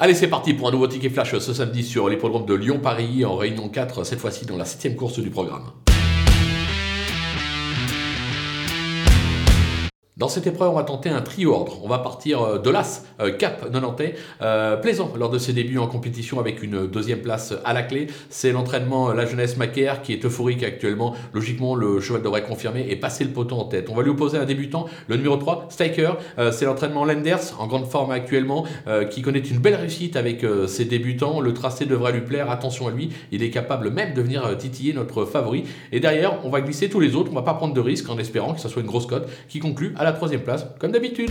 Allez, c'est parti pour un nouveau ticket flash ce samedi sur l'hippodrome de Lyon-Paris en réunion 4, cette fois-ci dans la septième course du programme. Dans cette épreuve, on va tenter un trio ordre. On va partir euh, de l'As, euh, Cap Nantais. Euh, plaisant lors de ses débuts en compétition avec une deuxième place à la clé. C'est l'entraînement La Jeunesse Macaire qui est euphorique actuellement. Logiquement, le cheval devrait confirmer et passer le poteau en tête. On va lui opposer un débutant, le numéro 3, Stiker. c'est l'entraînement Lenders, en grande forme actuellement, qui connaît une belle réussite avec ses débutants. Le tracé devrait lui plaire. Attention à lui, il est capable même de venir titiller notre favori. Et derrière, on va glisser tous les autres. On va pas prendre de risques en espérant que ce soit une grosse cote qui conclut à troisième place, comme d'habitude.